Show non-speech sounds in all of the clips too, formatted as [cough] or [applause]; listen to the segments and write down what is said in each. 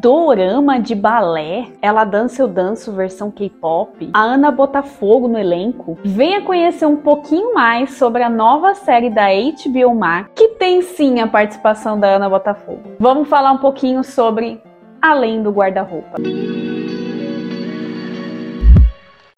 dorama de balé. Ela dança eu danço versão K-pop. A Ana Botafogo no elenco. Venha conhecer um pouquinho mais sobre a nova série da HBO Max, que tem sim a participação da Ana Botafogo. Vamos falar um pouquinho sobre Além do Guarda-roupa.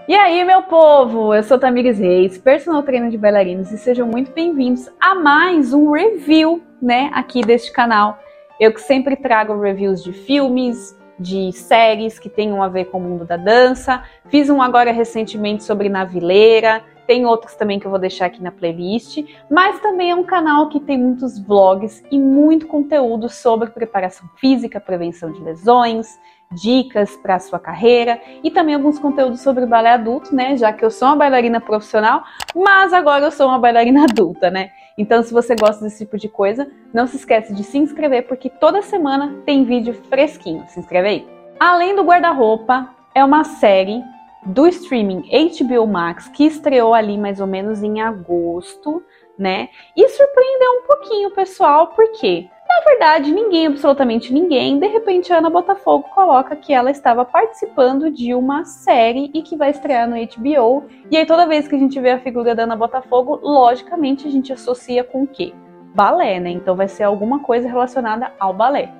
E aí, meu povo, eu sou Tamires Reis, personal trainer de bailarinos e sejam muito bem-vindos a mais um review, né, aqui deste canal. Eu que sempre trago reviews de filmes, de séries que tenham a ver com o mundo da dança. Fiz um agora recentemente sobre Navileira, tem outros também que eu vou deixar aqui na playlist, mas também é um canal que tem muitos vlogs e muito conteúdo sobre preparação física, prevenção de lesões, dicas para a sua carreira e também alguns conteúdos sobre balé adulto, né? Já que eu sou uma bailarina profissional, mas agora eu sou uma bailarina adulta, né? Então, se você gosta desse tipo de coisa, não se esquece de se inscrever porque toda semana tem vídeo fresquinho. Se inscreve aí. Além do guarda-roupa, é uma série do streaming HBO Max que estreou ali mais ou menos em agosto, né? E surpreendeu um pouquinho o pessoal, porque na verdade, ninguém, absolutamente ninguém, de repente a Ana Botafogo coloca que ela estava participando de uma série e que vai estrear no HBO. E aí toda vez que a gente vê a figura da Ana Botafogo, logicamente a gente associa com o quê? Balé, né? Então vai ser alguma coisa relacionada ao balé.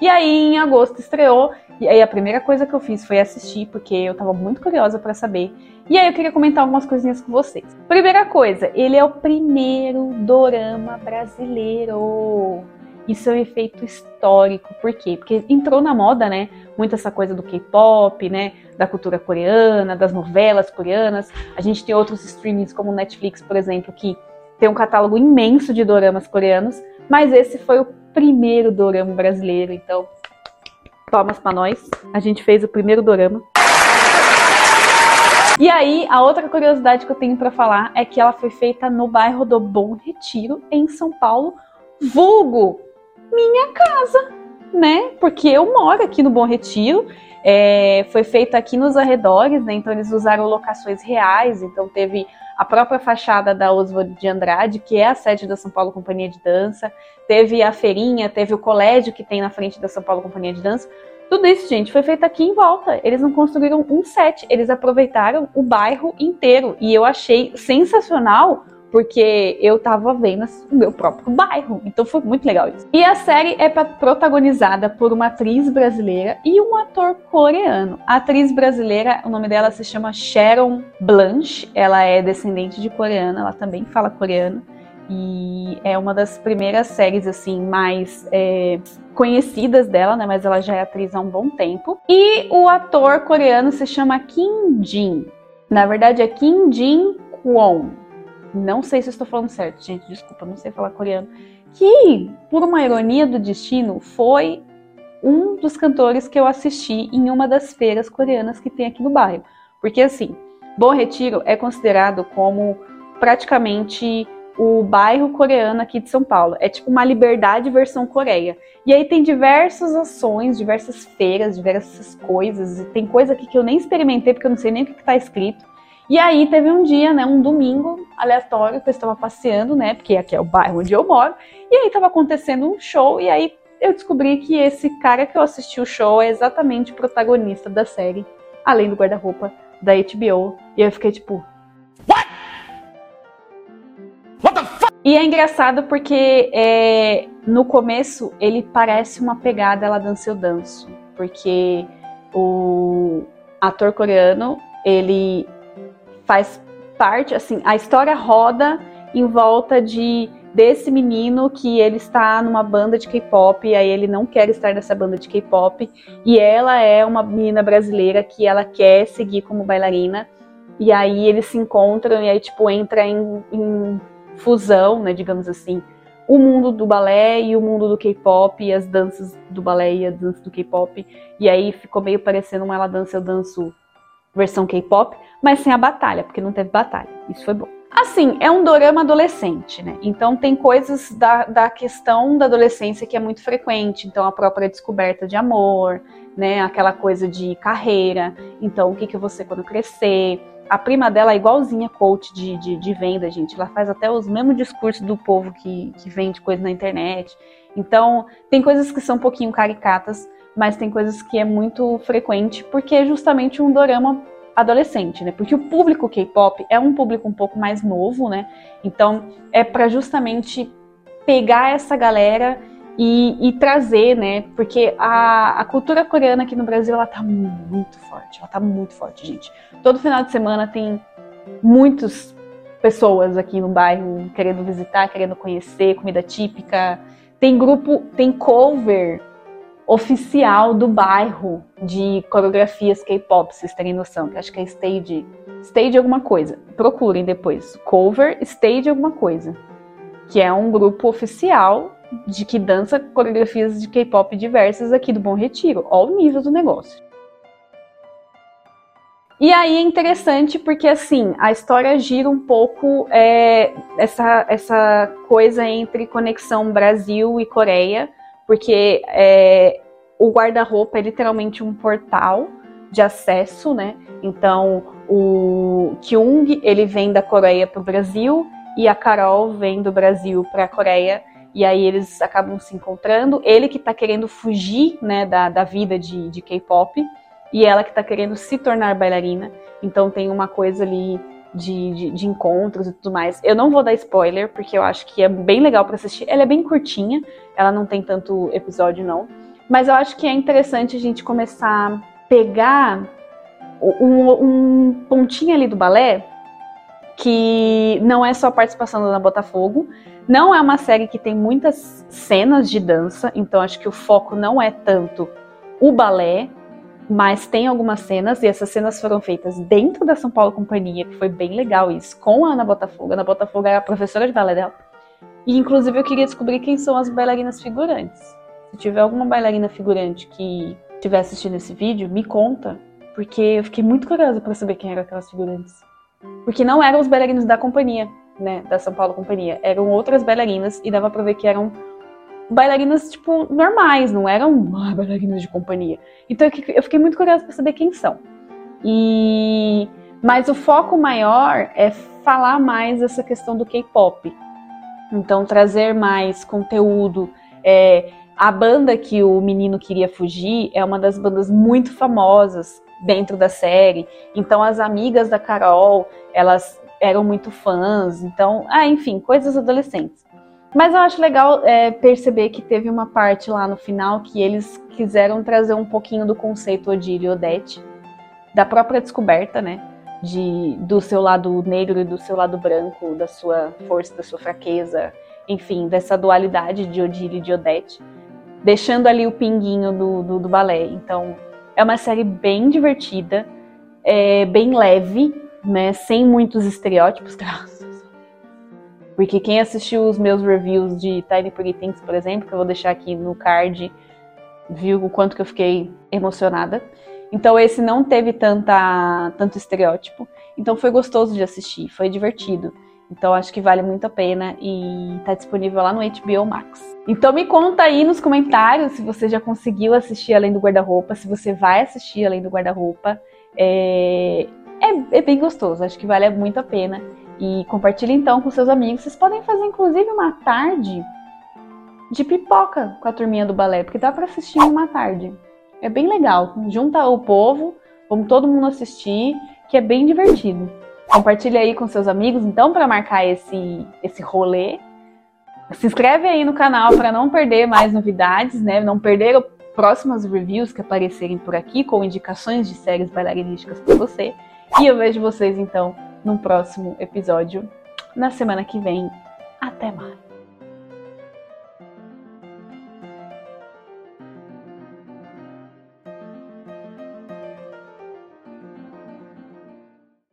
E aí em agosto estreou, e aí a primeira coisa que eu fiz foi assistir, porque eu tava muito curiosa para saber. E aí eu queria comentar algumas coisinhas com vocês. Primeira coisa, ele é o primeiro dorama brasileiro. Isso é um efeito histórico. Por quê? Porque entrou na moda, né? Muito essa coisa do K-pop, né? Da cultura coreana, das novelas coreanas. A gente tem outros streamings como Netflix, por exemplo, que tem um catálogo imenso de doramas coreanos. Mas esse foi o primeiro dorama brasileiro. Então, palmas para nós. A gente fez o primeiro dorama. E aí, a outra curiosidade que eu tenho para falar é que ela foi feita no bairro do Bom Retiro, em São Paulo, vulgo minha casa, né? Porque eu moro aqui no Bom Retiro. É, foi feito aqui nos arredores, né? Então eles usaram locações reais. Então teve a própria fachada da Oswald de Andrade, que é a sede da São Paulo Companhia de Dança. Teve a feirinha, teve o colégio que tem na frente da São Paulo Companhia de Dança. Tudo isso, gente, foi feito aqui em volta. Eles não construíram um set, eles aproveitaram o bairro inteiro. E eu achei sensacional porque eu tava vendo o meu próprio bairro. Então foi muito legal isso. E a série é protagonizada por uma atriz brasileira e um ator coreano. A atriz brasileira, o nome dela se chama Sharon Blanche. Ela é descendente de coreana, ela também fala coreano. E é uma das primeiras séries assim mais é, conhecidas dela, né? Mas ela já é atriz há um bom tempo. E o ator coreano se chama Kim Jin. Na verdade é Kim Jin Kwon não sei se estou falando certo, gente, desculpa, não sei falar coreano, que, por uma ironia do destino, foi um dos cantores que eu assisti em uma das feiras coreanas que tem aqui no bairro. Porque, assim, Bom Retiro é considerado como praticamente o bairro coreano aqui de São Paulo. É tipo uma liberdade versão Coreia. E aí tem diversas ações, diversas feiras, diversas coisas. E tem coisa aqui que eu nem experimentei porque eu não sei nem o que está escrito. E aí teve um dia, né, um domingo aleatório, que eu estava passeando, né, porque aqui é o bairro onde eu moro, e aí estava acontecendo um show, e aí eu descobri que esse cara que eu assisti o show é exatamente o protagonista da série, além do guarda-roupa da HBO. E eu fiquei tipo. What? What the fuck? E é engraçado porque é, no começo ele parece uma pegada Ela Dança Eu Danço, porque o ator coreano ele faz parte, assim, a história roda em volta de desse menino que ele está numa banda de K-pop, e aí ele não quer estar nessa banda de K-pop, e ela é uma menina brasileira que ela quer seguir como bailarina, e aí eles se encontram e aí tipo entra em, em fusão, né, digamos assim, o mundo do balé e o mundo do K-pop, e as danças do balé e as danças do K-pop, e aí ficou meio parecendo uma ela dança eu danço versão K-pop, mas sem a batalha, porque não teve batalha. Isso foi bom. Assim, é um dorama adolescente, né? Então tem coisas da, da questão da adolescência que é muito frequente. Então a própria descoberta de amor, né? Aquela coisa de carreira. Então o que, que ser quando crescer? A prima dela é igualzinha coach de, de, de venda, gente. Ela faz até os mesmos discursos do povo que, que vende coisa na internet. Então tem coisas que são um pouquinho caricatas, mas tem coisas que é muito frequente porque é justamente um dorama adolescente, né? Porque o público K-pop é um público um pouco mais novo, né? Então é para justamente pegar essa galera e, e, trazer, né? Porque a, a, cultura coreana aqui no Brasil ela tá muito forte, ela tá muito forte, gente. Todo final de semana tem muitas pessoas aqui no bairro querendo visitar, querendo conhecer comida típica. Tem grupo, tem cover oficial do bairro de coreografias K-pop, vocês terem noção, que acho que é stage, stage alguma coisa. Procurem depois, cover stage alguma coisa, que é um grupo oficial de que dança coreografias de K-pop diversas aqui do Bom Retiro. Olha o nível do negócio. E aí é interessante porque assim a história gira um pouco é, essa, essa coisa entre conexão Brasil e Coreia porque é, o guarda-roupa é literalmente um portal de acesso, né? Então o Kyung ele vem da Coreia para o Brasil e a Carol vem do Brasil para a Coreia e aí eles acabam se encontrando. Ele que está querendo fugir, né, da, da vida de, de K-pop e ela que está querendo se tornar bailarina. Então tem uma coisa ali de, de, de, encontros e tudo mais. Eu não vou dar spoiler, porque eu acho que é bem legal para assistir. Ela é bem curtinha, ela não tem tanto episódio, não. Mas eu acho que é interessante a gente começar a pegar um, um pontinho ali do balé, que não é só a participação da Ana Botafogo, não é uma série que tem muitas cenas de dança, então acho que o foco não é tanto o balé, mas tem algumas cenas, e essas cenas foram feitas dentro da São Paulo Companhia, que foi bem legal isso, com a Ana Botafogo. A Ana Botafogo era a professora de balé dela. E inclusive eu queria descobrir quem são as bailarinas figurantes. Se tiver alguma bailarina figurante que estiver assistindo esse vídeo, me conta, porque eu fiquei muito curiosa para saber quem eram aquelas figurantes. Porque não eram os bailarinos da companhia, né, da São Paulo Companhia, eram outras bailarinas e dava para ver que eram bailarinas, tipo, normais, não eram ah, [laughs] bailarinas de companhia. Então eu fiquei muito curiosa para saber quem são. E mas o foco maior é falar mais essa questão do K-pop. Então trazer mais conteúdo. É, a banda que o menino queria fugir é uma das bandas muito famosas dentro da série. Então as amigas da Carol, elas eram muito fãs. Então, ah, enfim, coisas adolescentes. Mas eu acho legal é, perceber que teve uma parte lá no final que eles quiseram trazer um pouquinho do conceito Odile e Odete, da própria descoberta, né? De, do seu lado negro e do seu lado branco, da sua força, da sua fraqueza, enfim, dessa dualidade de Odile e de Odete, deixando ali o pinguinho do, do, do balé. Então, é uma série bem divertida, é, bem leve, né? Sem muitos estereótipos, [laughs] graças porque quem assistiu os meus reviews de Tiny Pretty Things, por exemplo, que eu vou deixar aqui no card, viu o quanto que eu fiquei emocionada. Então esse não teve tanta, tanto estereótipo. Então foi gostoso de assistir, foi divertido. Então acho que vale muito a pena e tá disponível lá no HBO Max. Então me conta aí nos comentários se você já conseguiu assistir Além do Guarda-Roupa, se você vai assistir Além do Guarda-Roupa. É... É, é bem gostoso, acho que vale muito a pena. E compartilhe então com seus amigos. Vocês podem fazer inclusive uma tarde de pipoca com a turminha do balé, porque dá para assistir uma tarde. É bem legal. Junta o povo, vamos todo mundo assistir, que é bem divertido. Compartilhe aí com seus amigos, então, para marcar esse, esse rolê. Se inscreve aí no canal para não perder mais novidades, né? Não perder próximas reviews que aparecerem por aqui com indicações de séries bailarinísticas para você. E eu vejo vocês então num próximo episódio na semana que vem. Até mais!